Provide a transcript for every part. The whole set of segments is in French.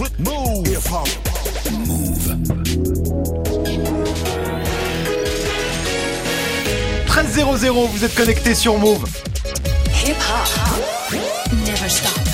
Move. Hip hop. Move. 13.00, vous êtes connecté sur Move. Hip hop. Never stop.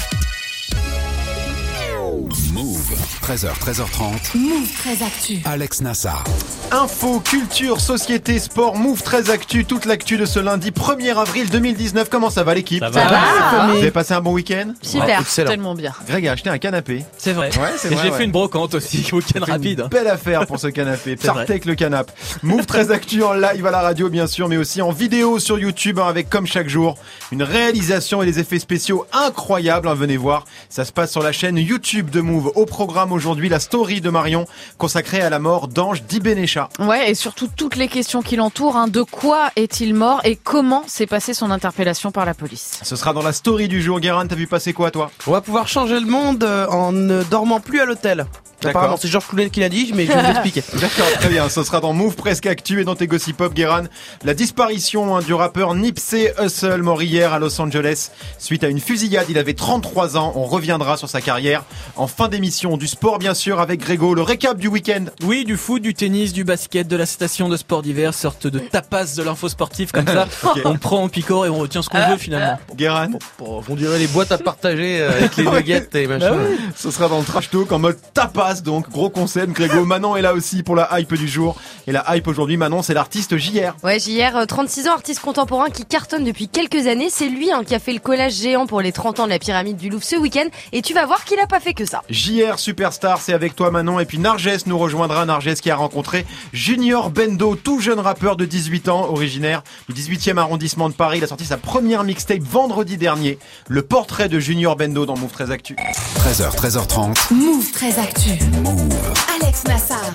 13h, 13h30. Move très actu. Alex Nassar. Info, culture, société, sport, Move très actu, toute l'actu de ce lundi 1er avril 2019. Comment ça va l'équipe Ça va. Ça va. Vous avez passé un bon week-end? Super, excellent. tellement bien. Greg a acheté un canapé. C'est vrai. Ouais, c'est Et vrai, j'ai ouais. fait une brocante aussi, week-end rapide. Une belle affaire pour ce canapé. Partez avec le canap. Move très actu en live à la radio bien sûr, mais aussi en vidéo sur YouTube hein, avec comme chaque jour une réalisation et des effets spéciaux incroyables. hein, venez voir, ça se passe sur la chaîne YouTube de Move. Au programme aujourd'hui la story de Marion consacrée à la mort d'Ange Dibenecha. Ouais, et surtout toutes les questions qui l'entourent. hein. De quoi est-il mort et comment s'est passée son interpellation par la police? Ce sera dans la story du jour. Guérin, t'as vu passer quoi toi? On va pouvoir changer le monde euh, en ne dormant plus à l'hôtel. D'accord. Apparemment, c'est Georges Clooney qui l'a dit, mais je vais vous l'expliquer. D'accord, très bien. Ce sera dans Move Presque Actu et dans tes Gossip Pop, Guéran. La disparition hein, du rappeur Nipsey Hussle, mort hier à Los Angeles suite à une fusillade. Il avait 33 ans. On reviendra sur sa carrière en fin d'émission. Du sport, bien sûr, avec Grégo. Le récap du week-end. Oui, du foot, du tennis, du basket, de la station de sport d'hiver, sorte de tapas de l'info sportive comme ça. On prend, on picore et on retient ce qu'on veut finalement. Guéran, Bon, on dirait les boîtes à partager euh, avec les nuggets et machin. ce sera dans le trash talk en mode tapas, donc gros concept. Grégo, Manon est là aussi pour la hype du jour. Et la hype aujourd'hui, Manon, c'est l'artiste JR. Ouais, JR, euh, 36 ans, artiste contemporain qui cartonne depuis quelques années. C'est lui hein, qui a fait le collage géant pour les 30 ans de la pyramide du Louvre ce week-end. Et tu vas voir qu'il a pas fait que ça. JR Superstar, c'est avec toi Manon. Et puis Narges nous rejoindra. Narges qui a rencontré Junior Bendo, tout jeune rappeur de 18 ans, originaire du 18e arrondissement de Paris. Il a sorti sa première mixtape vendredi dernier. Le portrait de Junior Bendo dans Move 13 Actu. 13h, 13h30. Move très actu. Alex Nassar.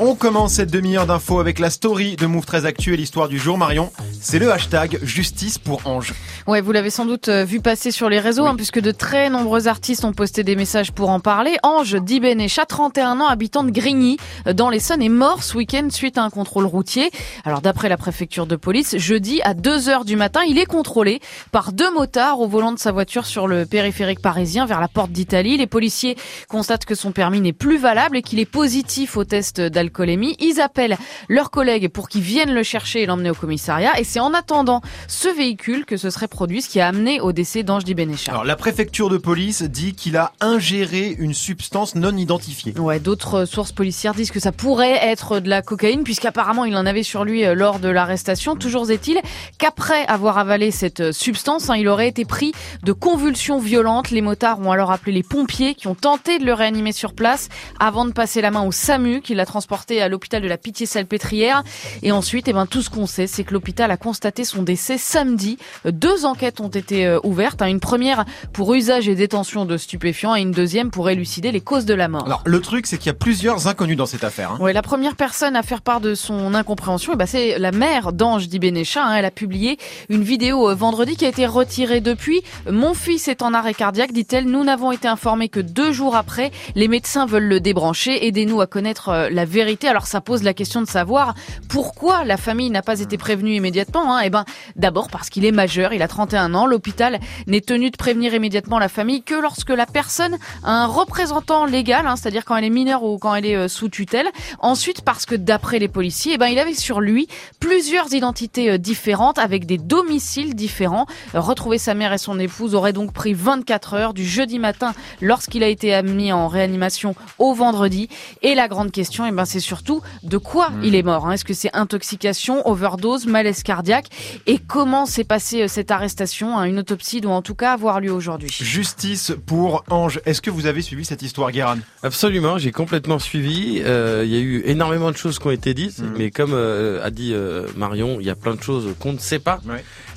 On commence cette demi-heure d'infos avec la story de Move 13 Actu et l'histoire du jour. Marion, c'est le hashtag justice pour Ange. Ouais, vous l'avez sans doute euh, vu passer sur les réseaux, hein, puisque de très nombreux artistes ont posté des messages pour en parler. Ange Dibenecha, 31 ans, habitant de Grigny, euh, dans l'Essonne, est mort ce week-end suite à un contrôle routier. Alors d'après la préfecture de police, jeudi à 2 heures du matin, il est contrôlé par deux motards au volant de sa voiture sur le périphérique parisien vers la porte d'Italie. Les policiers constatent que son permis n'est plus valable et qu'il est positif au test d'alcoolémie. Ils appellent leurs collègues pour qu'ils viennent le chercher et l'emmener au commissariat. Et c'est en attendant ce véhicule que ce serait produit, ce qui a amené au décès d'Ange Dibenecha. Alors la préfecture de police dit qu'il a ingéré une substance non identifiée. Ouais, d'autres sources policières disent que ça pourrait être de la cocaïne, puisqu'apparemment il en avait sur lui euh, lors de l'arrestation. Toujours est-il qu'après avoir avalé cette euh, substance, hein, il aurait été pris de convulsions violentes. Les motards ont alors appelé les pompiers qui ont tenté de le réanimer sur place avant de passer la main au SAMU qui l'a transporté à l'hôpital de la Pitié-Salpêtrière. Et ensuite, eh ben, tout ce qu'on sait, c'est que l'hôpital a constaté son décès samedi. Deux enquêtes ont été euh, ouvertes. hein. Une première pour usage et détention de stupéfiants et une deuxième pour élucider les causes de la mort. Alors le truc, c'est qu'il y a plusieurs inconnus dans cette affaire. hein. Ouais, la première personne à faire part de son incompréhension, eh ben, c'est la mère d'Ange Dibenecha. hein. Elle a publié une vidéo euh, vendredi qui a été retirée depuis. Mon fils est en arrêt cardiaque, dit-elle. Nous n'avons été informés que deux jours après. Les médecins veulent le débrancher. Aidez-nous à connaître euh, la vérité. Alors ça pose la question de savoir pourquoi la famille n'a pas été prévenue immédiatement. Hein. Eh ben, d'abord parce qu'il est majeur, il a 31 ans. L'hôpital n'est tenu de prévenir immédiatement la famille que lorsque la personne a un représentant légal, hein, c'est-à-dire quand elle est mineure ou quand elle est euh, sous tutelle. Ensuite, parce que d'après les policiers, eh ben, il avait sur lui plusieurs identités euh, différentes avec des domiciles différents. Euh, Retrouver sa mère et son épouse aurait donc pris 24 heures du jeudi matin lorsqu'il a été admis en réanimation au vendredi. Et la grande question, eh ben, c'est surtout de quoi il est mort. hein. Est-ce que c'est intoxication, overdose, malaise cardiaque Et comment s'est passée euh, cette arrestation hein Une autopsie doit en tout cas avoir lieu aujourd'hui. Justice pour Ange. Est-ce que vous avez suivi cette histoire, Guéran Absolument, j'ai complètement suivi. Euh, Il y a eu énormément de choses qui ont été dites, Mhm. mais comme euh, a dit euh, Marion, il y a plein de choses qu'on ne sait pas.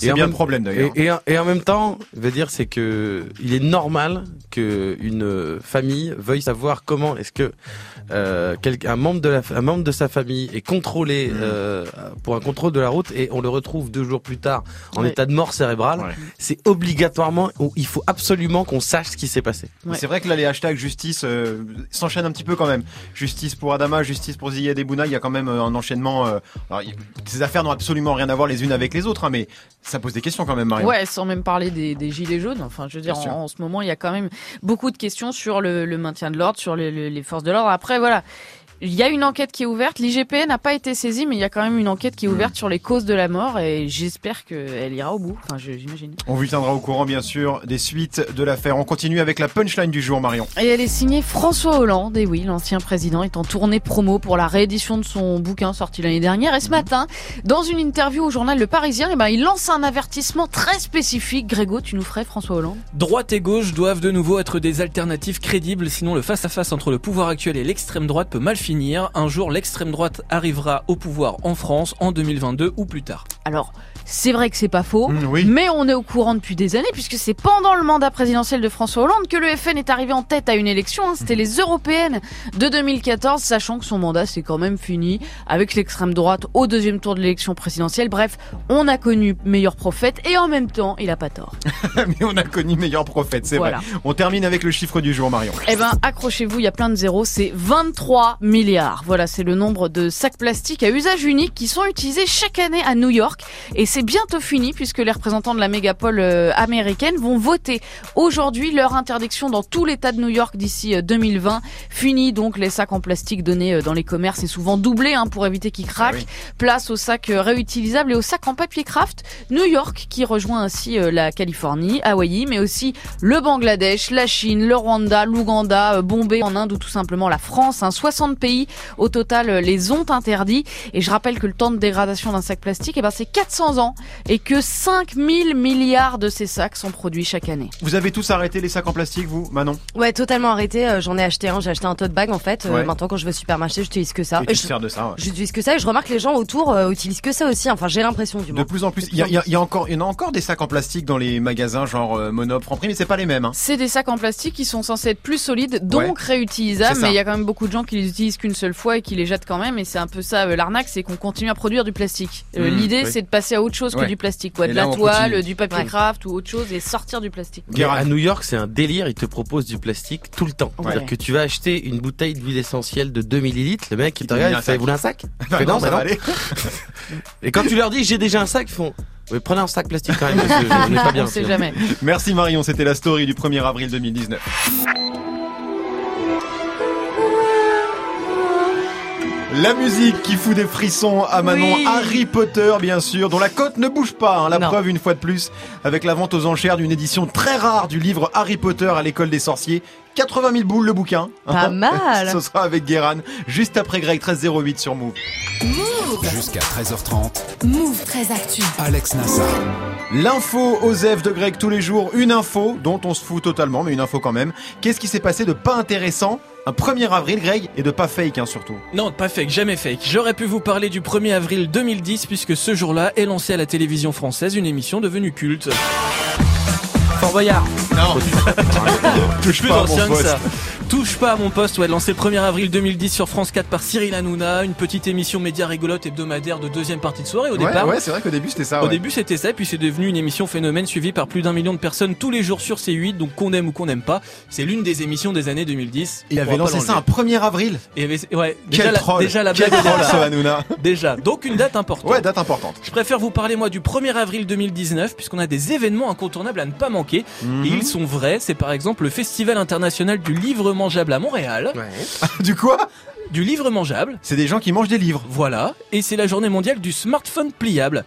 C'est en bien même- le problème d'ailleurs. et, en- et en même temps, je veux dire, c'est que il est normal que une famille veuille savoir comment est-ce que euh, quel- un membre de la, un membre de sa famille est contrôlé Mhm. euh, pour un contrôle de la route et on le retrouve deux jours plus tard en état de mort cérébrale. Ouais. C'est obligatoirement, il faut absolument qu'on sache ce qui s'est passé. Ouais. C'est vrai que là, les hashtags justice euh, s'enchaînent un petit peu quand même. Justice pour Adama, justice pour Ziyad Ebouna, il y a quand même euh, un enchaînement. euh, alors, ces affaires n'ont absolument rien à voir les unes avec les autres, hein, mais Ça pose des questions quand même, Marion. Ouais, sans même parler des, des gilets jaunes. Enfin, je veux dire, en, en ce moment, il y a quand même beaucoup de questions sur le, le maintien de l'ordre, sur le- le- les forces de l'ordre. Après, voilà. Il y a une enquête qui est ouverte. L'IGPN n'a pas été saisie, mais il y a quand même une enquête qui est ouverte sur les causes de la mort et j'espère qu'elle ira au bout. Enfin, j'imagine. On vous tiendra au courant, bien sûr, des suites de l'affaire. On continue avec la punchline du jour, Marion. Et elle est signée François Hollande. Et oui, l'ancien président est en tournée promo pour la réédition de son bouquin sorti l'année dernière. Et ce matin, dans une interview au journal Le Parisien, eh ben, il lance un avertissement très spécifique. Grégo, tu nous ferais François Hollande? Droite et gauche doivent de nouveau être des alternatives crédibles, sinon le face-à-face entre le pouvoir actuel et l'extrême droite peut mal finir. Un jour, l'extrême droite arrivera au pouvoir en France en 2022 ou plus tard. C'est vrai que c'est pas faux. Mm, oui. Mais on est au courant depuis des années, puisque c'est pendant le mandat présidentiel de François Hollande que le FN est arrivé en tête à une élection. hein. C'était les européennes de 2014, sachant que son mandat s'est quand même fini avec l'extrême droite au deuxième tour de l'élection présidentielle. Bref, on a connu meilleur prophète et en même temps, il a pas tort. Mais on a connu meilleur prophète, c'est Voilà. vrai. On termine avec le chiffre du jour, Marion. Eh ben, accrochez-vous, il y a plein de zéros, c'est 23 milliards. Voilà, c'est le nombre de sacs plastiques à usage unique qui sont utilisés chaque année à New York. Et c'est bientôt fini puisque les représentants de la mégapole euh, américaine vont voter aujourd'hui leur interdiction dans tout l'État de New York d'ici euh, 2020. Fini donc les sacs en plastique donnés euh, dans les commerces et souvent doublés hein, pour éviter qu'ils craquent. Ah oui. Place aux sacs euh, réutilisables et aux sacs en papier craft. New York qui rejoint ainsi euh, la Californie, Hawaï, mais aussi le Bangladesh, la Chine, le Rwanda, l'Ouganda, euh, Bombay en Inde ou tout simplement la France. Hein. 60 pays au total euh, les ont interdits. Et je rappelle que le temps de dégradation d'un sac plastique, eh ben, c'est 400 ans et que 5000 milliards de ces sacs sont produits chaque année. Vous avez tous arrêté les sacs en plastique, vous, Manon? Ouais, totalement arrêté. euh, J'en ai acheté un. J'ai acheté un tote bag en fait. Euh, Ouais. Maintenant, quand je vais au supermarché, j'utilise que ça. Et te je- sers de ça, ouais. J'utilise que ça et je remarque que les gens autour euh, utilisent que ça aussi. Enfin, j'ai l'impression du De moins. plus en plus, il y, a- y a- y a encore, il y en a encore des sacs en plastique dans les magasins, genre euh, Monop, Franprix, mais c'est pas les mêmes. Hein. C'est des sacs en plastique qui sont censés être plus solides, donc réutilisables, mais il y a quand même beaucoup de gens qui les utilisent qu'une seule fois et qui les jettent quand même, et c'est un peu ça euh, l'arnaque, c'est qu'on continue à produire du plastique. Euh, Mmh, L'idée oui. c'est de passer à autre chose Ouais. que du plastique, quoi, Et de là, la toile, continue. du papier craft ou autre chose, et sortir du plastique. À New York, c'est un délire. Ils te proposent du plastique tout le temps. Ouais. C'est-à-dire que tu vas acheter une bouteille d'huile essentielle de 2 millilitres. Le mec, il te regarde, il fait, vous voulez un sac? Bah fais, non, non, ça bah va non. aller. Et quand tu leur dis, j'ai déjà un sac, ils font, oui, prenez un sac plastique quand même, parce que je n'ai pas bien. On sait jamais. Merci Marion, c'était la story du 1er avril 2019. La musique qui fout des frissons à Manon, Oui. Harry Potter bien sûr, dont la cote ne bouge pas, hein, la Non. preuve une fois de plus, avec la vente aux enchères d'une édition très rare du livre Harry Potter à l'école des sorciers. 80 000 boules le bouquin. Pas mal. Ce sera avec Guéran, juste après Greg 1308 sur Move. Jusqu'à 13h30, Move très actu. Alex Nassar. L'info Osef de Greg tous les jours, une info dont on se fout totalement, mais une info quand même. Qu'est-ce qui s'est passé de pas intéressant un 1er avril, Greg, et de pas fake hein, surtout Non, pas fake, jamais fake. J'aurais pu vous parler du 1er avril 2010 puisque ce jour-là est lancée à la télévision française une émission devenue culte. Fort Boyard. Non Touche Plus pas à mon ancien que poste. ça. Touche pas à mon poste, ouais, lancé le 1er avril 2010 sur France 4 par Cyril Hanouna, une petite émission média rigolote hebdomadaire de deuxième partie de soirée au Ouais, départ. ouais, c'est vrai qu'au début c'était ça. Au ouais. début c'était ça, puis c'est devenu une émission phénomène suivie par plus d'un million de personnes tous les jours sur C8, donc qu'on aime ou qu'on n'aime pas. C'est l'une des émissions des années 2010. Il avait lancé ça un l'enlever. 1er avril. Et avait- ouais, Quel déjà, la, troll déjà la Quel blague au troll départ. ce Hanouna Déjà, donc une date importante. Ouais, date importante. Je préfère vous parler moi du 1er avril 2019 puisqu'on a des événements incontournables à ne pas manquer Mhm. et ils sont vrais. C'est par exemple le Festival international du livre mangeable à Montréal, Ouais. Du quoi? Du livre mangeable. C'est des gens qui mangent des livres. Voilà, et c'est la journée mondiale du smartphone pliable.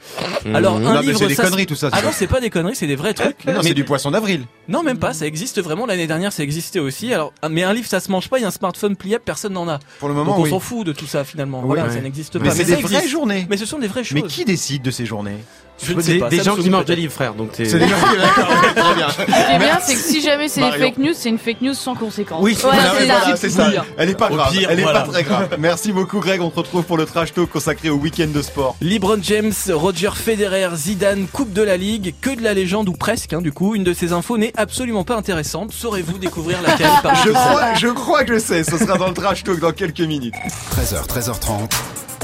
Alors Mhm. un non, mais livre c'est des ça, conneries tout ça. Ah c'est non, c'est pas des conneries, c'est des vrais trucs. non, Mais- c'est du poisson d'avril. Non, même pas, ça existe vraiment. L'année dernière, ça existait aussi. Alors, mais un livre, ça se mange pas. Il y a un smartphone pliable, personne n'en a. Pour le Donc moment, on oui. s'en fout de tout ça finalement. Oui, voilà, ouais. ça n'existe Mais pas. c'est des vraies journées. Mais ce sont des vraies choses. Mais qui décide de ces journées? Je ne sais Des, pas. des gens qui mangent des livres, frère. Donc C'est des gens qui d'accord, ok, très bien. Ce qui est bien, c'est que si jamais c'est des fake news, c'est une fake news sans conséquence. Oui, c'est voilà, ça. c'est ça. Elle est pas Au grave. pire, Elle est voilà. pas très grave. Merci beaucoup, Greg. On te retrouve pour le trash talk consacré au week-end de sport. LeBron James, Roger Federer, Zidane, Coupe de la Ligue, que de la légende ou presque. hein, du coup, une de ces infos n'est absolument pas intéressante. Saurez-vous découvrir laquelle par Je crois, je crois que je sais. Ce sera dans le trash talk dans quelques minutes. 13h, 13h30,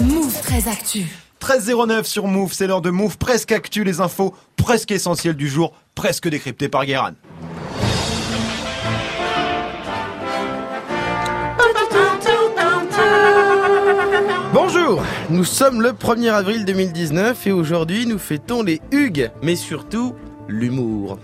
Move très actu. 13.09 sur Move, c'est l'heure de Move, presque actu, les infos presque essentielles du jour, presque décryptées par Guéran. Bonjour Nous sommes le 1er avril 2019 et aujourd'hui nous fêtons les Hugues, mais surtout l'humour.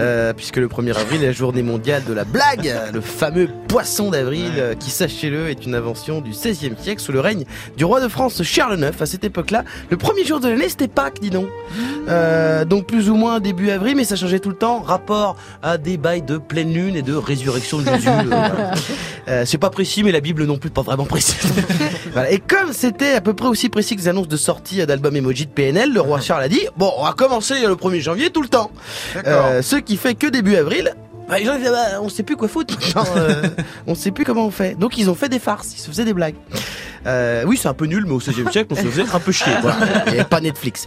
Euh, puisque le 1er avril est la journée mondiale de la blague, le fameux poisson d'avril euh, qui, sachez-le, est une invention du XVIe siècle sous le règne du roi de France Charles IX. À cette époque-là, le premier jour de l'année, c'était Pâques, dis donc. Euh, donc plus ou moins début avril, mais ça changeait tout le temps. Rapport à des bails de pleine lune et de résurrection de Jésus. euh, voilà. C'est pas précis, mais la Bible non plus pas vraiment précis. Voilà. Et comme c'était à peu près aussi précis que les annonces de sortie d'album emoji de PNL, le roi Charles a dit bon, on va commencer le 1er janvier tout le temps. Euh, ce qui fait que début avril. bah, les gens disaient, bah, on sait plus quoi foutre, maintenant, euh, on sait plus comment on fait. Donc ils ont fait des farces, ils se faisaient des blagues. Euh, oui, c'est un peu nul, mais au 16e siècle, on se faisait un peu chier. Voilà. Il n'y avait pas Netflix.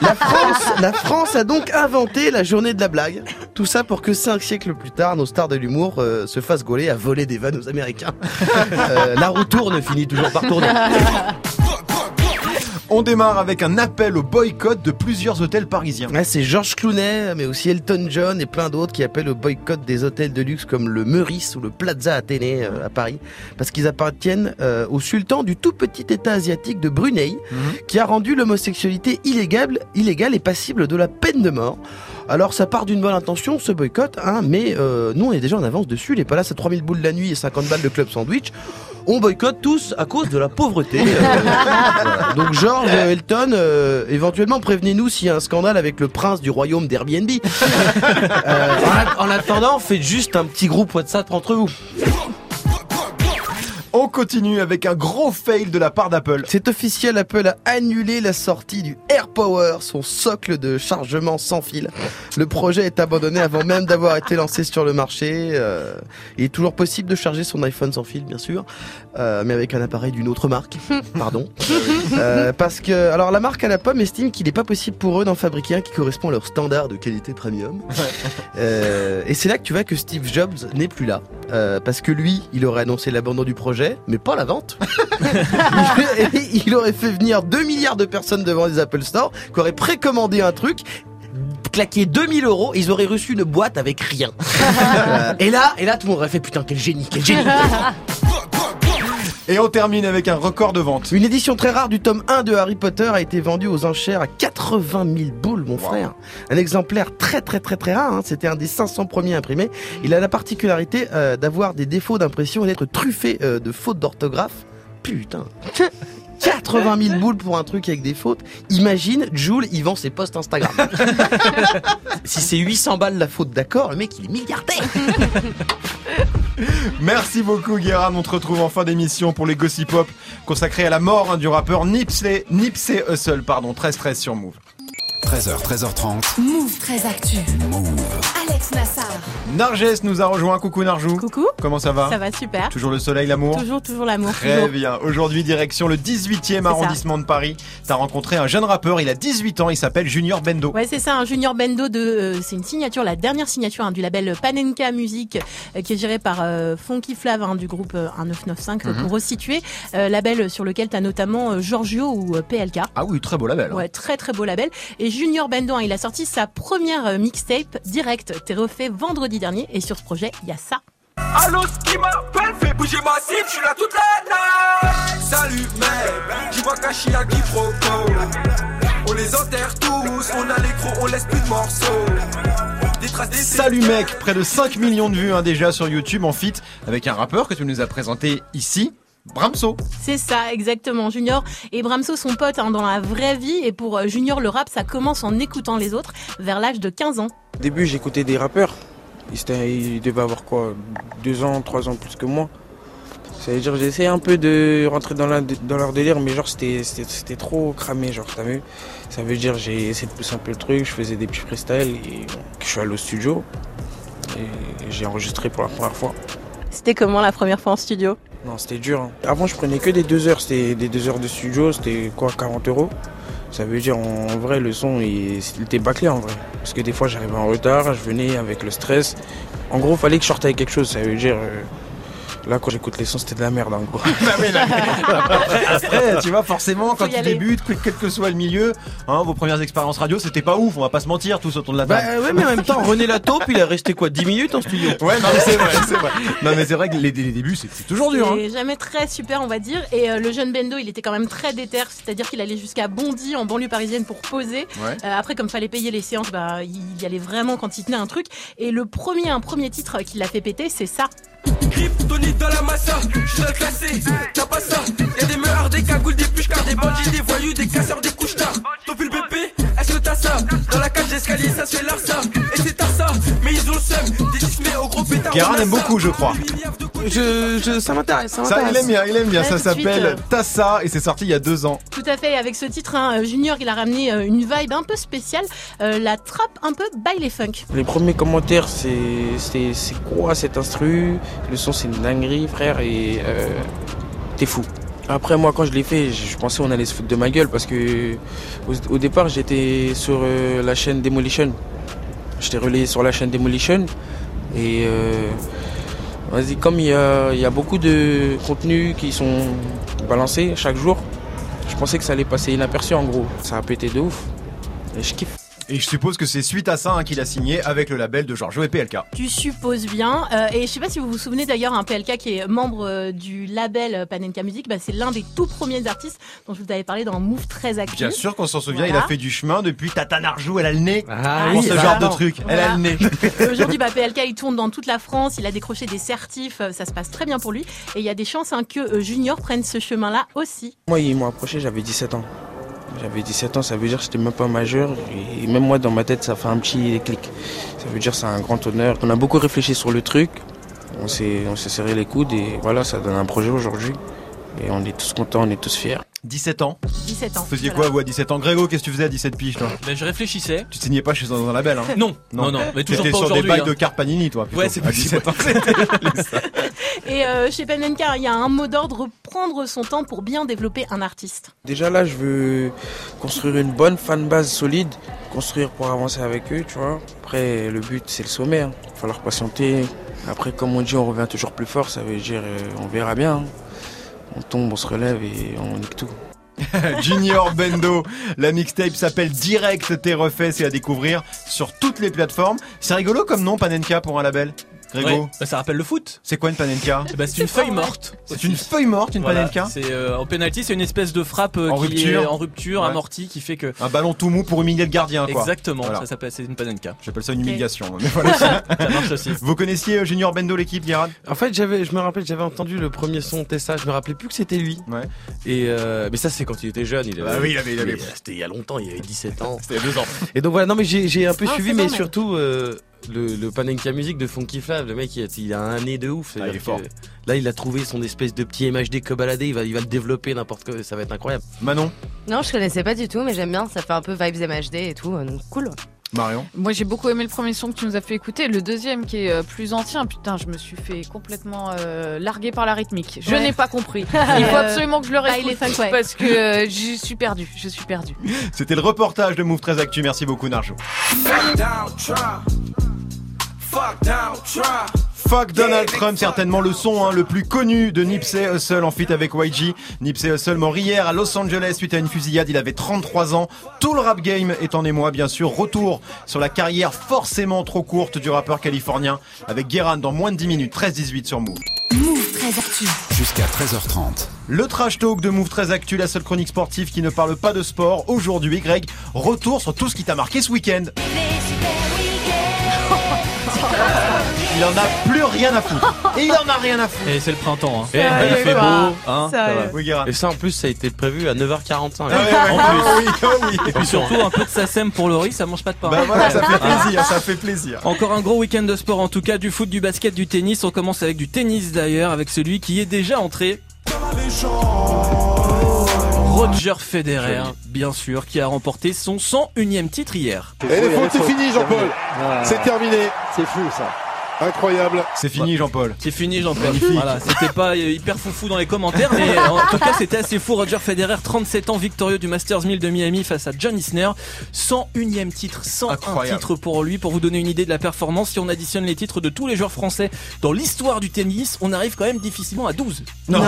La France, la France a donc inventé la journée de la blague. Tout ça pour que cinq siècles plus tard, nos stars de l'humour euh, se fassent gauler à voler des vannes aux Américains. Euh, la roue tourne finit toujours par tourner. On démarre avec un appel au boycott de plusieurs hôtels parisiens. Ouais, c'est Georges Clounet, mais aussi Elton John et plein d'autres qui appellent au boycott des hôtels de luxe comme le Meurice ou le Plaza Athénée euh, à Paris, parce qu'ils appartiennent euh, au sultan du tout petit État asiatique de Brunei, qui a rendu l'homosexualité illégale, illégale et passible de la peine de mort. Alors ça part d'une bonne intention, ce boycott, hein, mais euh, nous on est déjà en avance dessus. Les palaces à 3000 boules la nuit et 50 balles de club sandwich, on boycotte tous à cause de la pauvreté. Euh. Donc George, Elton, euh, éventuellement prévenez-nous s'il y a un scandale avec le prince du royaume d'Airbnb. Euh, en, en attendant, faites juste un petit groupe WhatsApp entre vous. On continue avec un gros fail de la part d'Apple. C'est officiel, Apple a annulé la sortie du AirPower, son socle de chargement sans fil. Le projet est abandonné avant même d'avoir été lancé sur le marché. Euh, il est toujours possible de charger son iPhone sans fil, bien sûr, euh, mais avec un appareil d'une autre marque. Pardon. Euh, parce que, alors la marque à la pomme estime qu'il n'est pas possible pour eux d'en fabriquer un qui correspond à leur standard de qualité premium. Euh, et c'est là que tu vois que Steve Jobs n'est plus là. Euh, parce que lui, il aurait annoncé l'abandon du projet, mais pas la vente. il, il aurait fait venir 2 milliards de personnes devant les Apple Store, qui auraient précommandé un truc, claqué 2000 euros, ils auraient reçu une boîte avec rien. Et là, et là, tout le monde aurait fait putain, quel génie, quel génie. Et on termine avec un record de vente. Une édition très rare du tome 1 de Harry Potter a été vendue aux enchères à 80 000 boules, mon frère. Un exemplaire très très très très rare, hein. c'était un des 500 premiers imprimés. Il a la particularité euh, d'avoir des défauts d'impression et d'être truffé euh, de fautes d'orthographe. Putain 80 000 boules pour un truc avec des fautes. Imagine, Jules, il vend ses posts Instagram. si c'est 800 balles la faute, d'accord, le mec il est milliardaire. Merci beaucoup Guérin, on te retrouve en fin d'émission pour les Gossip Pop consacrés à la mort hein, du rappeur Nipsey, Nipsey Hussle, pardon, 13-13 sur Move. 13h, 13h30. Move très actu. Alex Nassar. Narges nous a rejoint, coucou Narjou. Coucou, Comment ça va ça va super. Toujours le soleil, l'amour Toujours, toujours l'amour. Très toujours. bien. Aujourd'hui, direction le 18e ça. arrondissement de Paris. T'as rencontré un jeune rappeur, il a 18 ans, il s'appelle Junior Bendo. Ouais, c'est ça, un Junior Bendo de, euh, c'est une signature, la dernière signature hein, du label Panenka Music, euh, qui est géré par euh, Funky Flav hein, du groupe euh, 1995 Mhm. pour resituer, euh, label sur lequel t'as notamment euh, Giorgio ou euh, PLK. Ah oui, très beau label. hein. Ouais, très très beau label. Et Junior Bendo, hein, il a sorti sa première euh, mixtape direct, t'es refait vendredi dernier. Et sur ce projet, il y a ça. Allô, ce qui m'appelle, fait bouger ma cible, je suis là toute la night. Salut, mec, tu vois caché. On les enterre tous, on a les crocs, on laisse plus de morceaux. Salut mec, près de 5 millions de vues hein, déjà sur YouTube en fit avec un rappeur que tu nous as présenté ici, Bramso. C'est ça, exactement. Junior et Bramso sont potes hein, dans la vraie vie. Et pour euh, Junior, le rap, ça commence en écoutant les autres vers l'âge de 15 ans. Au début, j'écoutais des rappeurs. Ils, devaient avoir quoi Deux ans, trois ans plus que moi. Ça veut dire j'ai essayé un peu de rentrer dans, la- dans leur délire, mais genre c'était trop cramé, genre t'as vu Ça veut dire j'ai essayé de pousser un peu le truc, je faisais des petits freestyles et bon, je suis allé au studio et j'ai enregistré pour la première fois. C'était comment la première fois en studio? Non, c'était dur. hein. Avant, je prenais que des deux heures. C'était des deux heures de studio. C'était quoi, 40 euros Ça veut dire, en vrai, le son, il, était bâclé en vrai. Parce que des fois, j'arrivais en retard, je venais avec le stress. En gros, fallait que je sorte avec quelque chose. Ça veut dire, euh, Là, quand j'écoute les sons, c'était de la merde, en gros. Après, tu vois, forcément, quand tu débutes, quel que soit le milieu, hein, vos premières expériences radio, c'était pas ouf, on va pas se mentir, tous autour de la Bah table. ouais, mais en même temps, René Lataupe, il est resté quoi 10 minutes en studio? Ouais, non, mais c'est vrai, c'est vrai. Non, mais c'est vrai que les, les débuts, c'est toujours dur. Hein. C'est jamais très super, on va dire. Et euh, le jeune Bendo, il était quand même très déter, c'est-à-dire qu'il allait jusqu'à Bondy, en banlieue parisienne, pour poser. Ouais. Euh, après, comme fallait payer les séances, bah, il y allait vraiment quand il tenait un truc. Et le premier, un premier titre qui l'a fait péter, c'est ça. Kryptonite dans la massa, je le classé, t'as pas ça. Y'a des meurs, des cagoules, des pushcards, des bandits, des voyous, des casseurs, des couches tard. T'as le BP Est-ce que t'as ça Dans la cage d'escalier, ça se fait Larsa. Et c'est Tarsa, mais ils ont le seum. Des dismés au gros pétard. Guérin on a aime beaucoup, je crois. je, je, Ça m'intéresse, ça Ça, il aime bien, il aime bien. Ouais, Ça s'appelle euh. Tassa et c'est sorti il y a deux ans. Tout à fait, avec ce titre, hein, Junior, il a ramené euh, une vibe un peu spéciale, euh, la trappe un peu by les funk. Les premiers commentaires, c'est c'est c'est quoi cet instru? Le son, c'est une dinguerie, frère, et euh, t'es fou. Après, moi, quand je l'ai fait, je pensais on allait se foutre de ma gueule parce que au, départ, j'étais sur euh, la chaîne Demolition. J'étais relayé sur la chaîne Demolition et euh, vas-y, comme il y a, il y a beaucoup de contenus qui sont balancés chaque jour, je pensais que ça allait passer inaperçu en gros. Ça a pété de ouf et je kiffe. Et je suppose que c'est suite à ça hein, qu'il a signé avec le label de Giorgio et PLK. Tu supposes bien. Euh, et je sais pas si vous vous souvenez d'ailleurs, un PLK qui est membre euh, du label euh, Panenka Music, bah, c'est l'un des tout premiers artistes dont je vous avais parlé dans Move très actif. Bien sûr qu'on s'en souvient, il a fait du chemin depuis Tata Narjou, elle a le nez. Ah pour oui, ce bah, genre de truc, elle a le nez. Aujourd'hui, bah, PLK, il tourne dans toute la France, il a décroché des certifs, ça se passe très bien pour lui. Et il y a des chances hein, que Junior prenne ce chemin-là aussi. Moi, ils m'ont approché, j'avais 17 ans. J'avais 17 ans, ça veut dire que j'étais même pas majeur. Et même moi, dans ma tête, ça fait un petit déclic. Ça veut dire que c'est un grand honneur. On a beaucoup réfléchi sur le truc. On s'est, on s'est serré les coudes et voilà, ça donne un projet aujourd'hui. Et on est tous contents, on est tous fiers. 17 ans. 17 ans. Vous faisiez Voilà. quoi, vous, à 17 ans Grégo, qu'est-ce que tu faisais à 17 piges, toi Ben, je réfléchissais. Tu te signais pas chez un, un label, hein Non, non, non, mais toujours pas sur des bails hein. de cartes Panini, toi. plutôt. Ouais, c'est À possible. 17 ans, Et euh, chez Panenka, il y a un mot d'ordre, prendre son temps pour bien développer un artiste. Déjà là, je veux construire une bonne fanbase solide, construire pour avancer avec eux, tu vois. Après, le but, c'est le sommet. Il va falloir patienter. Après, comme on dit, on revient toujours plus fort. Ça veut dire, euh, on verra bien. hein. On tombe, on se relève et on nique tout. Junior Bendo. La mixtape s'appelle Direct T'es refait, c'est à découvrir sur toutes les plateformes. C'est rigolo comme nom, Panenka, pour un label? Grégo Ouais, bah, ça rappelle le foot. C'est quoi une Panenka ben, c'est une feuille morte. C'est une feuille morte, une Voilà, Panenka C'est euh, en penalty, c'est une espèce de frappe euh, En qui rupture. est en rupture, Ouais. amortie, qui fait que Un ballon tout mou pour humilier le gardien, quoi. exactement, Voilà. ça s'appelle c'est une panenka. J'appelle ça une humiliation. Mais voilà. ça marche aussi. Vous connaissiez euh, Junior Bendo, l'équipe, Guérard En fait, j'avais, je me rappelle, j'avais entendu le premier son Tessa. Je me rappelais plus que c'était lui. Ouais. Et euh, mais ça, c'est quand il était jeune. Il avait, Bah oui, il avait- il avait- mais, C'était il y a longtemps. Il avait 17 ans. C'était il y a deux ans. Et donc voilà. Non, mais j'ai, un peu Ah, suivi, mais surtout euh, le, le Panenka Music de Funky Flav. Le mec, il a, il a un nez de ouf. Ah, il est fort. Là, il a trouvé son espèce de petit MHD que baladé. Il va, il va le développer n'importe quoi. Ça va être incroyable. Manon Non, je connaissais pas du tout, mais j'aime bien. Ça fait un peu vibes MHD et tout. euh, Donc cool. Marion Moi j'ai beaucoup aimé le premier son que tu nous as fait écouter. Le deuxième qui est euh, plus ancien, putain, je me suis fait complètement euh, larguer par la rythmique. Je Ouais. n'ai pas compris. Il faut absolument que je le Bah, réécoute ouais. parce que euh, je suis perdu. Je suis perdu. C'était le reportage de Move 13 Actu. Merci beaucoup, Narjo. Fuck down, try. Fuck Donald Trump, certainement le son hein, le plus connu de Nipsey Hussle en feat avec YG. Nipsey Hussle mort hier à Los Angeles suite à une fusillade. Il avait 33 ans. Tout le rap game est en émoi, bien sûr. Retour sur la carrière forcément trop courte du rappeur californien avec Guéran dans moins de 10 minutes. 13-18 sur Move. Move très actu. Jusqu'à 13h30. Le trash talk de Move 13 Actu, la seule chronique sportive qui ne parle pas de sport. Aujourd'hui, Greg, retour sur tout ce qui t'a marqué ce week-end. Il en a plus rien à foutre. Et il en a rien à foutre. Et c'est le printemps. Hein. Eh, il fait beau. Hein, ça va. Oui, Guérin. Et ça, en plus, ça a été prévu à 9h45. Ah ouais, ouais, En ah plus. oui, ah oui. Et puis surtout un peu de SACEM pour Laurie, ça mange pas de pain. Bah voilà, ça fait plaisir, ça fait plaisir. Encore un gros week-end de sport, en tout cas du foot, du basket, du tennis. On commence avec du tennis d'ailleurs, avec celui qui est déjà entré. Roger Federer, bien sûr, qui a remporté son 101e titre hier. Et les fautes, c'est fini, Jean-Paul. C'est terminé. C'est fou ça. Incroyable. C'est fini, Jean-Paul. C'est fini, Jean-Paul. Voilà, c'était pas euh, hyper foufou dans les commentaires, mais euh, en tout cas, c'était assez fou. Roger Federer, 37 ans, victorieux du Masters 1000 de Miami face à John Isner. 101e titre, 101 Incroyable. titres pour lui. Pour vous donner une idée de la performance, si on additionne les titres de tous les joueurs français dans l'histoire du tennis, on arrive quand même difficilement à 12. Non.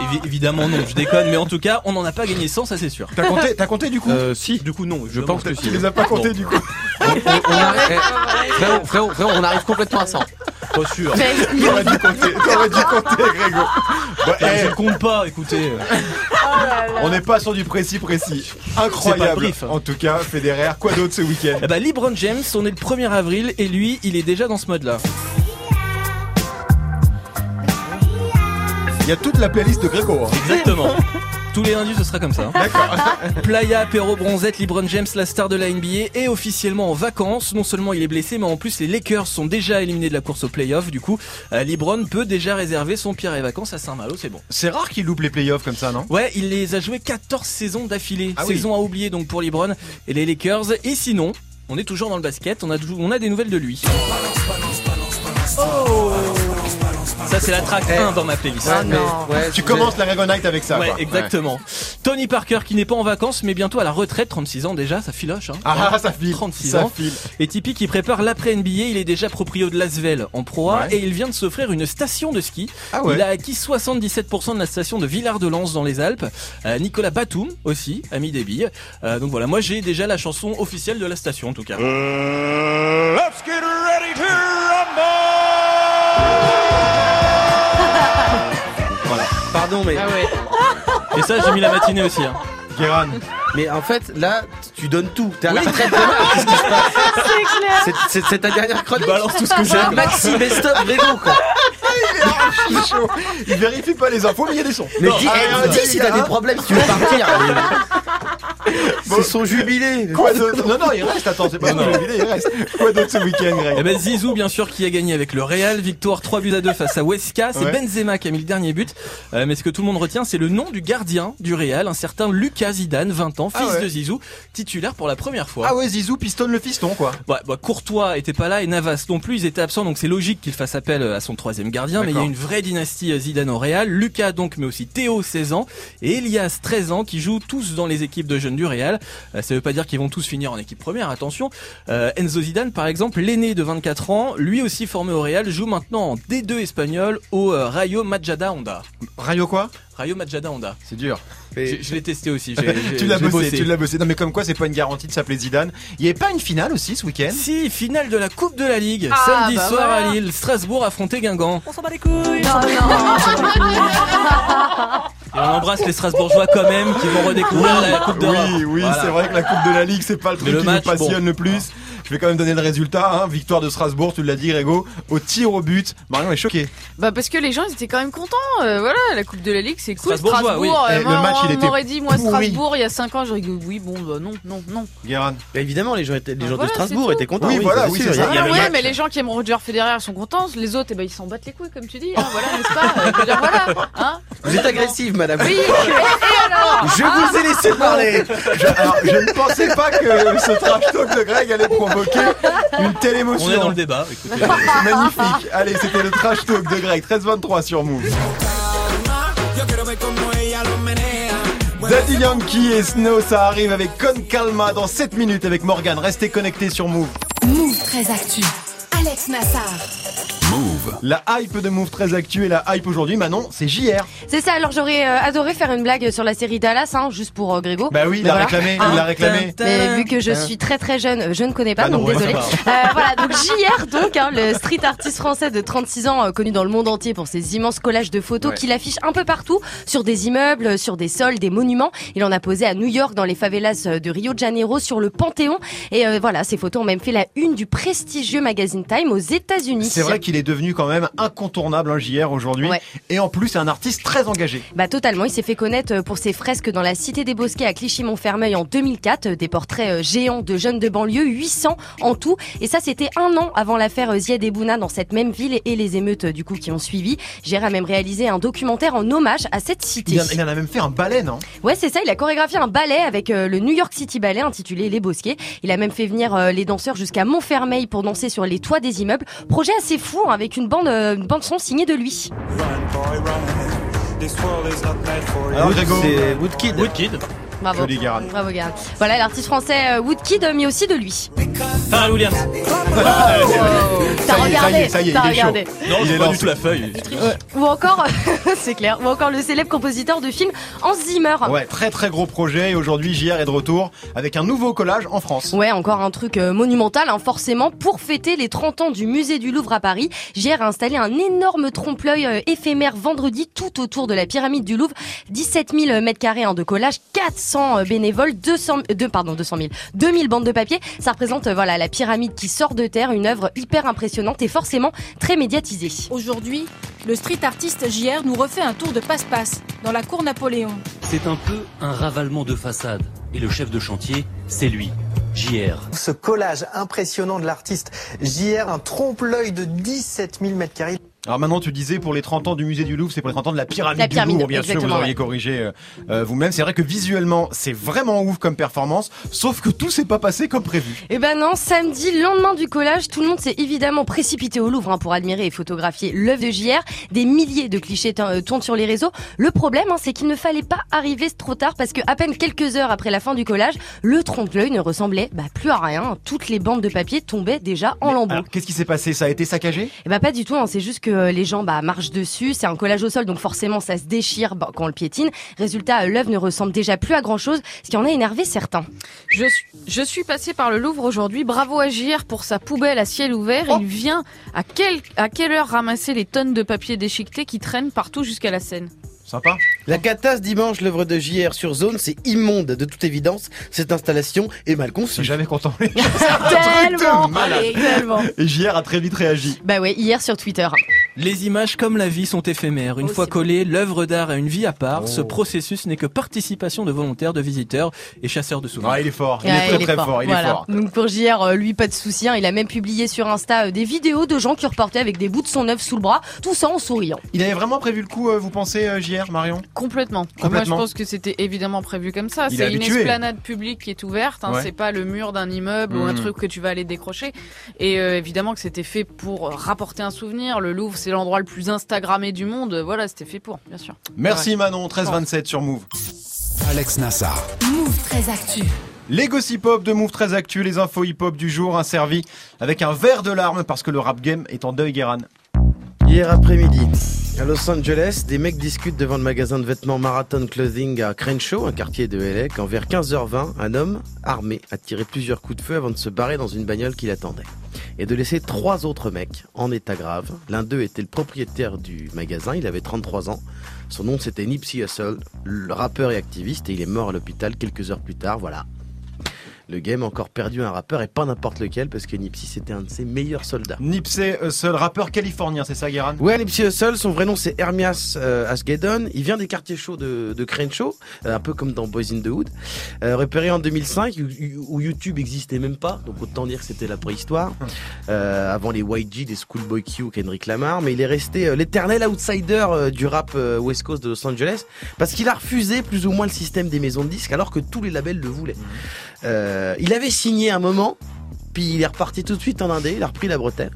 Évi- évidemment non, je déconne, mais en tout cas, on n'en a pas gagné 100, ça c'est sûr. T'as compté, t'as compté du coup? Euh, si. Du coup, non. Je pense que Tu si. les as pas comptés Non. du coup. On, on- on arrive, eh, frérot, frérot, frérot, on arrive complètement à 100. Pas sûr. T'aurais dû compter, t'aurais dû compter, Grégo. Bon, eh, Je compte pas, écoutez. on n'est pas sur du précis précis. Incroyable. brief, hein. En tout cas, Federer, quoi d'autre ce week-end Eh bah, LeBron James, on est le 1er avril et lui, il est déjà dans ce mode-là. Il y a toute la playlist de Grégo. hein. Exactement. Tous les lundis, ce sera comme ça. D'accord. Playa, apéro, bronzette, LeBron James, la star de la NBA, est officiellement en vacances. Non seulement il est blessé, mais en plus les Lakers sont déjà éliminés de la course au playoff. Du coup, euh, LeBron peut déjà réserver son pire et vacances à Saint-Malo, c'est bon. C'est rare qu'il loupe les playoffs comme ça, non? Ouais, il les a joués 14 saisons d'affilée. Ah oui. Saison à oublier donc pour LeBron et les Lakers. Et sinon, on est toujours dans le basket, on a, on a des nouvelles de lui. Ça c'est la track 1 dans ma playlist. Ouais, mais- non. ouais, Tu commences la Grégo Night avec ça. Ouais, quoi. exactement. Tony Parker qui n'est pas en vacances mais bientôt à la retraite, 36 ans déjà, ça filoche. Hein. Ah, ça file. 36 ça ans. file. Et Tipeee qui prépare l'après NBA, il est déjà proprio de Lasvel en Pro A Ouais. et il vient de s'offrir une station de ski. Ah ouais. Il a acquis 77% de la station de Villard-de-Lans dans les Alpes. Euh, Nicolas Batum aussi, ami des billes. Euh, donc voilà, moi j'ai déjà la chanson officielle de la station en tout cas. Let's get ready to. Pardon, mais, Ah ouais. Et ça j'ai mis la matinée aussi. Hein. Guéran. mais en fait, là, tu donnes tout. T'es à la retraite demain. Qu'est-ce qui se passe C'est- C'est c'est ta dernière chronique. balance tout ce que j'ai, maxi best-of Grégo, quoi. Il est chaud. Il vérifie pas les infos, mais il y a des sons. Mais Non, dis, allez, allez, dis les si t'as des problèmes, si tu veux partir. C'est son jubilé. Quoi d'autre Non, non, il reste. Attends, c'est pas Non, bon, non. il reste. Quoi d'autre ce week-end, Greg Eh ben Zizou bien sûr qui a gagné avec le Real, victoire 3 buts à 2 face à Huesca, c'est Ouais. Benzema qui a mis le dernier but. Euh, mais ce que tout le monde retient c'est le nom du gardien du Real, un certain Lucas Zidane, 20 ans, Ah fils ouais. de Zizou, titulaire pour la première fois. Ah ouais, Zizou pistonne le fiston, quoi. Ouais, bah, Courtois était pas là et Navas non plus, ils étaient absents, donc c'est logique qu'il fasse appel à son troisième gardien. Mais il y a une vraie dynastie euh, Zidane au Real. Lucas donc, mais aussi Théo 16 ans et Elias 13 ans, qui jouent tous dans les équipes de jeunes du Real. Euh, ça veut pas dire qu'ils vont tous finir en équipe première, attention. Euh, Enzo Zidane par exemple, l'aîné de 24 ans, lui aussi formé au Real, joue maintenant en D2 espagnol au euh, Rayo Majada Honda. Rayo quoi? Rayo Majada Honda. C'est dur. Je, je l'ai testé aussi. j'ai- j'ai- tu l'as j'ai bossé, tu l'as bossé. Non mais comme quoi c'est pas une garantie de s'appeler Zidane. Il y avait pas une finale aussi ce week-end? Si, finale de la Coupe de la Ligue, Ah, samedi bah soir voilà. à Lille, Strasbourg affrontait Guingamp. Non, non. Et on embrasse les Strasbourgeois quand même qui vont redécouvrir la Coupe d'Europe. Oui, oui, Voilà. c'est vrai que la Coupe de la Ligue, c'est pas le truc le qui match, nous passionne bon. le plus. Je vais quand même donner le résultat. Hein? Victoire de Strasbourg, tu l'as dit, Grégo, au tir au but. Marion est choquée. Bah parce que les gens ils étaient quand même contents. euh, voilà, la Coupe de la Ligue c'est cool. Strasbourg, oui. euh, Eh, moi, le match, il on était m'aurait dit moi pourri. Strasbourg il y a 5 ans, j'aurais dit oui bon bah non non non. Guéran. Bah, évidemment, les gens, étaient, les Ah, gens voilà, de Strasbourg étaient contents. Oui, voilà, oui, Il ça. il Ah ouais, mais les gens qui aiment Roger Federer sont contents. Les autres, eh ben, ils s'en battent les couilles, comme tu dis. Hein, voilà, n'est-ce pas Euh, dire, voilà. Hein Vous êtes agressive, madame. oui, et, alors? Je vous ai laissé parler. Je, alors, je ne pensais pas que ce trash talk de Greg allait provoquer une telle émotion. On est dans le débat. écoutez. C'est magnifique. Allez, c'était le trash talk de Greg, 13-23 sur Move. Daddy Yankee et Snow, ça arrive avec Con Calma dans 7 minutes avec Morgan. Restez connectés sur Move. Move très actu. Alex Nassar. Move. La hype de Move très actu et la hype aujourd'hui, Manon, c'est JR. C'est ça, alors j'aurais euh, adoré faire une blague sur la série Dallas, hein, juste pour euh, Grégo. Bah oui, il l'a voilà. réclamé, il l'a réclamé. Mais vu que je suis très très jeune, je ne connais pas, Ah non, donc ouais, désolé. Euh, voilà, donc JR, donc, hein, le street artiste français de 36 ans, euh, connu dans le monde entier pour ses immenses collages de photos Ouais. qu'il affiche un peu partout, sur des immeubles, sur des sols, des monuments. Il en a posé à New York, dans les favelas euh, de Rio de Janeiro, sur le Panthéon. Et euh, voilà, ces photos ont même fait la une du prestigieux magazine Time aux États-Unis. C'est vrai qu'il est devenu quand même incontournable un JR aujourd'hui. Ouais. Et en plus, c'est un artiste très engagé. Bah totalement, il s'est fait connaître euh, pour ses fresques dans la Cité des Bosquets à Clichy-Montfermeil en 2004, euh, des portraits euh, géants de jeunes de banlieue, 800 en tout. Et ça, c'était un an avant l'affaire Ziad Ebouna dans cette même ville et les émeutes du coup qui ont suivi. Gérard a même réalisé un documentaire en hommage à cette cité. Il, en- il en a même fait un ballet, non? Ouais, c'est ça. Il a chorégraphié un ballet avec le New York City Ballet intitulé Les Bosquets. Il a même fait venir les danseurs jusqu'à Montfermeil pour danser sur les toits des immeubles. Projet assez fou hein, avec une bande, euh, une bande son signée de lui. Alors, C'est Woodkid. Woodkid. Bravo. Joli. Bravo Garde. Voilà l'artiste français euh, Woodkid, euh, mais aussi de lui. Pharrell Williams. Ça y est, ça y est, chaud. Non, Il est pas du tout la feuille. Ou encore, c'est clair, ou encore le célèbre compositeur de film Hans Zimmer. Ouais, très très gros projet. Et aujourd'hui, JR est de retour avec un nouveau collage en France. Ouais, encore un truc euh, monumental, hein, forcément. Pour fêter les 30 ans du musée du Louvre à Paris, JR a installé un énorme trompe-l'œil euh, éphémère vendredi tout autour de la pyramide du Louvre. 17 000 mètres carrés hein, de collage, 400 euh, bénévoles, 200, euh, deux, pardon, 200 000, 2000 bandes de papier. Ça représente voilà la pyramide qui sort de terre, une œuvre hyper impressionnante et forcément très médiatisée. Aujourd'hui, le street artiste JR nous refait un tour de passe-passe dans la cour Napoléon. C'est un peu un ravalement de façade. Et le chef de chantier, c'est lui, JR. Ce collage impressionnant de l'artiste JR, un trompe-l'œil de 17 000 mètres carrés. Alors maintenant, tu disais pour les 30 ans du musée du Louvre, c'est pour les 30 ans de la pyramide, La pyramide, du Louvre, bien sûr, vous auriez ouais. corrigé euh, euh, vous-même. C'est vrai que visuellement, c'est vraiment ouf comme performance, sauf que tout s'est pas passé comme prévu. Eh ben non, samedi, lendemain du collage, tout le monde s'est évidemment précipité au Louvre hein, pour admirer et photographier l'œuvre de JR. Des milliers de clichés euh, tournent sur les réseaux. Le problème, hein, c'est qu'il ne fallait pas arriver trop tard parce que à peine quelques heures après la fin du collage, le trompe-l'œil ne ressemblait bah, plus à rien. Toutes les bandes de papier tombaient déjà en lambeaux. Qu'est-ce qui s'est passé? Ça a été saccagé? Eh ben pas du tout, hein, c'est juste que euh, les gens bah, marchent dessus, c'est un collage au sol, donc forcément ça se déchire bah, quand on le piétine. Résultat, euh, l'œuvre ne ressemble déjà plus à grand chose, ce qui en a énervé certains. Je suis, je suis passé par le Louvre aujourd'hui. Bravo à JR pour sa poubelle à ciel ouvert. Oh. Il vient à, quel, à quelle heure ramasser les tonnes de papier déchiqueté qui traînent partout jusqu'à la Seine? Sympa. La catasse dimanche, l'œuvre de JR sur zone, c'est immonde de toute évidence. Cette installation est mal conçue. jamais content. Tellement malade. Allez, tellement Et JR a très vite réagi. Bah ouais, hier sur Twitter. Les images comme la vie sont éphémères. Une Oh, fois c'est collées, l'œuvre d'art a une vie à part. Ce Oh. processus n'est que participation de volontaires, de visiteurs et chasseurs de souvenirs. Ah, il est fort. Il Ouais, est très très fort. Il est fort. Donc pour JR, euh, lui, pas de souci. hein. Il a même publié sur Insta euh, des vidéos de gens qui reportaient avec des bouts de son œuvre sous le bras, tout ça en souriant. Il avait vraiment prévu le coup, euh, vous pensez, JR, Marion? Complètement. Complètement. Moi, je pense que c'était évidemment prévu comme ça. C'est une esplanade publique qui est ouverte. Hein. Ouais. C'est pas le mur d'un immeuble ou un Mhm. truc que tu vas aller décrocher. Et euh, évidemment que c'était fait pour rapporter un souvenir. Le Louvre, c'est l'endroit le plus instagrammé du monde. Voilà, c'était fait pour, bien sûr. Merci Ouais. Manon, 13-27 sur Move. Alex Nassar. Move très actu. Les gossip hop de Move très actu, les infos hip hop du jour, un servi avec un verre de larmes parce que le rap game est en deuil, Guéran. Hier après-midi, à Los Angeles, des mecs discutent devant le magasin de vêtements Marathon Clothing à Crenshaw, un quartier de LA, quand vers 15h20, un homme armé a tiré plusieurs coups de feu avant de se barrer dans une bagnole qui l'attendait. Et de laisser trois autres mecs en état grave. L'un d'eux était le propriétaire du magasin, il avait 33 ans. Son nom c'était Nipsey Hussle, le rappeur et activiste, et il est mort à l'hôpital quelques heures plus tard, voilà. Le game a encore perdu un rappeur et pas n'importe lequel parce que Nipsey c'était un de ses meilleurs soldats. Nipsey Hussle, rappeur californien, c'est ça, Guéran Ouais, Nipsey Hussle, son vrai nom c'est Hermias euh, Asghedon. Il vient des quartiers chauds de, de Crenshaw, euh, un peu comme dans Boys in the Hood. Euh, repéré en 2005, où, où YouTube existait même pas, donc autant dire que c'était la préhistoire. Euh, avant les YG, des Schoolboy Q, Kendrick Lamar, mais il est resté euh, l'éternel outsider euh, du rap euh, West Coast de Los Angeles parce qu'il a refusé plus ou moins le système des maisons de disques alors que tous les labels le voulaient. Euh, il avait signé un moment. Puis il est reparti tout de suite en Indé, il a repris la bretelle.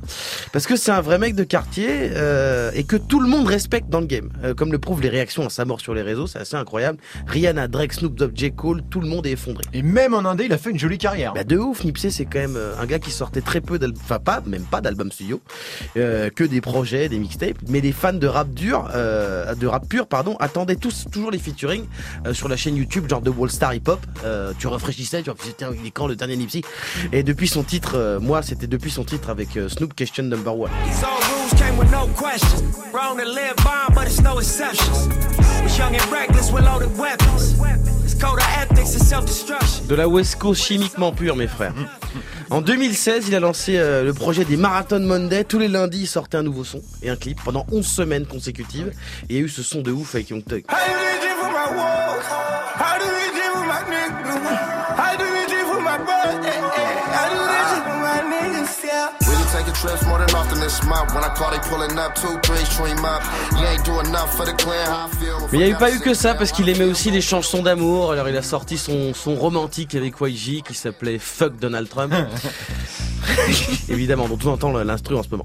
Parce que c'est un vrai mec de quartier euh, et que tout le monde respecte dans le game. Euh, comme le prouvent les réactions à sa mort sur les réseaux, c'est assez incroyable. Rihanna, Drake, Snoop Dogg, J. Cole, tout le monde est effondré. Et même en Indé, il a fait une jolie carrière. Bah de ouf, Nipsey c'est quand même euh, un gars qui sortait très peu d'albums, enfin pas, même pas d'albums studio, euh, que des projets, des mixtapes. Mais les fans de rap dur, euh, de rap pur, pardon, attendaient tous toujours les featuring euh, sur la chaîne YouTube, genre de Wall Star Hip Hop. Euh, tu rafraîchissais, tu vois, c'était il est quand le dernier Nipsey? Et depuis son titre, euh, moi c'était depuis son titre avec euh, Snoop Question Number One. These old rules came with no question. Wrong to live by, but it's no exceptions. Was young and reckless with loaded weapons. It's code of ethics and self-destruction. De la West Coast chimiquement pure, mes frères. En 2016, il a lancé euh, le projet des Marathon Monday. Tous les lundis, il sortait un nouveau son et un clip pendant 11 semaines consécutives. Et il y a eu ce son de ouf avec Young Thug. How do we dream for my walk? How do we dream for my brother? Taking trips more than often this month. When I call, they pulling up two, three, stream up. You ain't doing enough for the clan. How I feel. Mais il n'y a eu pas eu que ça parce qu'il aimait aussi les chansons d'amour. Alors il a sorti son, son romantique avec YG qui s'appelait Fuck Donald Trump. Évidemment, dont on entend l'instru en ce moment.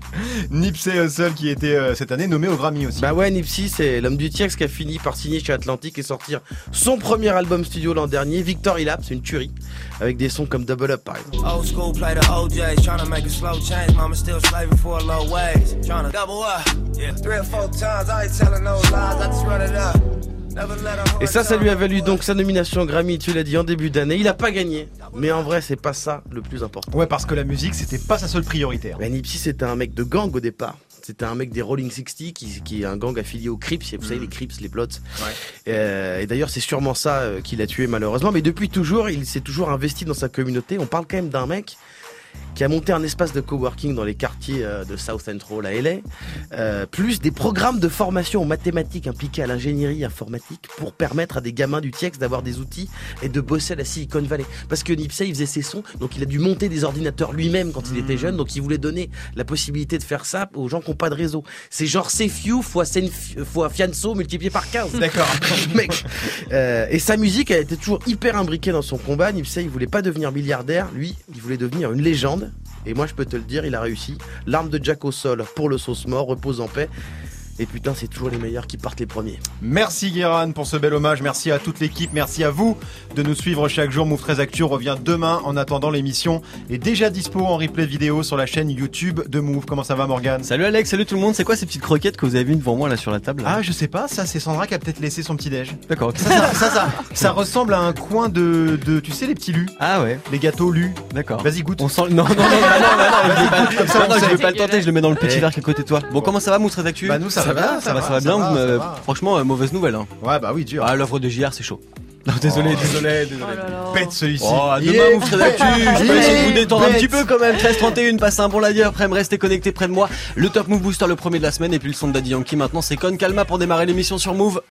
Nipsey Hussle qui était euh, cette année nommé au Grammy aussi. Bah ouais, Nipsey, c'est l'homme du Tiex qui a fini par signer chez Atlantic et sortir son premier album studio l'an dernier, Victory Lap, c'est une tuerie, avec des sons comme Double Up par exemple. Old school play the OJs, tryna make a slow change. Mama still slaving for a low wage. Tryna double up. Yeah. Three or four times, I ain't telling no lies, I just run it up. Never let a Et ça, ça lui a valu donc sa nomination au Grammy, tu l'as dit, en début d'année. Il a pas gagné, mais en vrai, c'est pas ça le plus important. Ouais, parce que la musique, c'était pas sa seule priorité. hein. Mais Nipsey, c'était un mec de gang au départ. C'était un mec des Rolling 60 qui, qui est un gang affilié aux Crips. Vous savez, les Crips, les Bloods. Euh, et d'ailleurs, c'est sûrement ça euh, qui l'a tué malheureusement. Mais depuis toujours, il s'est toujours investi dans sa communauté. On parle quand même d'un mec qui a monté un espace de coworking dans les quartiers euh, de South Central à LA, euh, plus des programmes de formation en mathématiques impliqués à l'ingénierie informatique pour permettre à des gamins du TIEX d'avoir des outils et de bosser à la Silicon Valley. Parce que Nipsey, il faisait ses sons, donc il a dû monter des ordinateurs lui-même quand il était jeune, donc il voulait donner la possibilité de faire ça aux gens qui n'ont pas de réseau. C'est genre CFU fois, Senf- fois Fianso multiplié par 15. D'accord. Mec. Euh, et sa musique, elle était toujours hyper imbriquée dans son combat. Nipsey, il voulait pas devenir milliardaire. Lui, il voulait devenir une légende. Et moi, je peux te le dire, il a réussi. L'arme de Jack au sol pour le sauce mort, repose en paix. Et putain, c'est toujours les meilleurs qui partent les premiers. Merci Guéran pour ce bel hommage. Merci à toute l'équipe. Merci à vous de nous suivre chaque jour. Move 13 Actu revient demain. En attendant, l'émission est déjà dispo en replay vidéo sur la chaîne YouTube de Move. Comment ça va, Morgan Salut Alex, salut tout le monde. C'est quoi ces petites croquettes que vous avez vues devant moi là sur la table là? Ah, je sais pas. Ça, c'est Sandra qui a peut-être laissé son petit déj. D'accord. Ça, ça, ça, ça, ça ressemble à un coin de, de, tu sais, les petits lus. Ah ouais. Les gâteaux lus. D'accord. Vas-y, goûte. On sent. Non, non, non, non, non, non, non, on non, je sait. vais pas le tenter. Je le mets dans le petit Eh. verre qui est à côté de toi. Bon, comment ça va, Mousse Red Actu? Bah, nous, ça va bien, ça va, ça va bien. ça va, ça va. Franchement, euh, mauvaise nouvelle. Hein. Ouais, bah oui, dur. Ah, l'œuvre de JR, c'est chaud. Non, désolé, Oh. désolé, désolé. Pète celui-ci. Oh, à demain, est Mousse Red Actu. Je peux essayer de vous détendre un petit peu quand même. 13-31, passez un bon lundi après, restez connectés près de moi. Le Top Move Booster, le premier de la semaine. Et puis le son de Daddy Yankee maintenant, c'est Con Calma pour démarrer l'émission sur Move.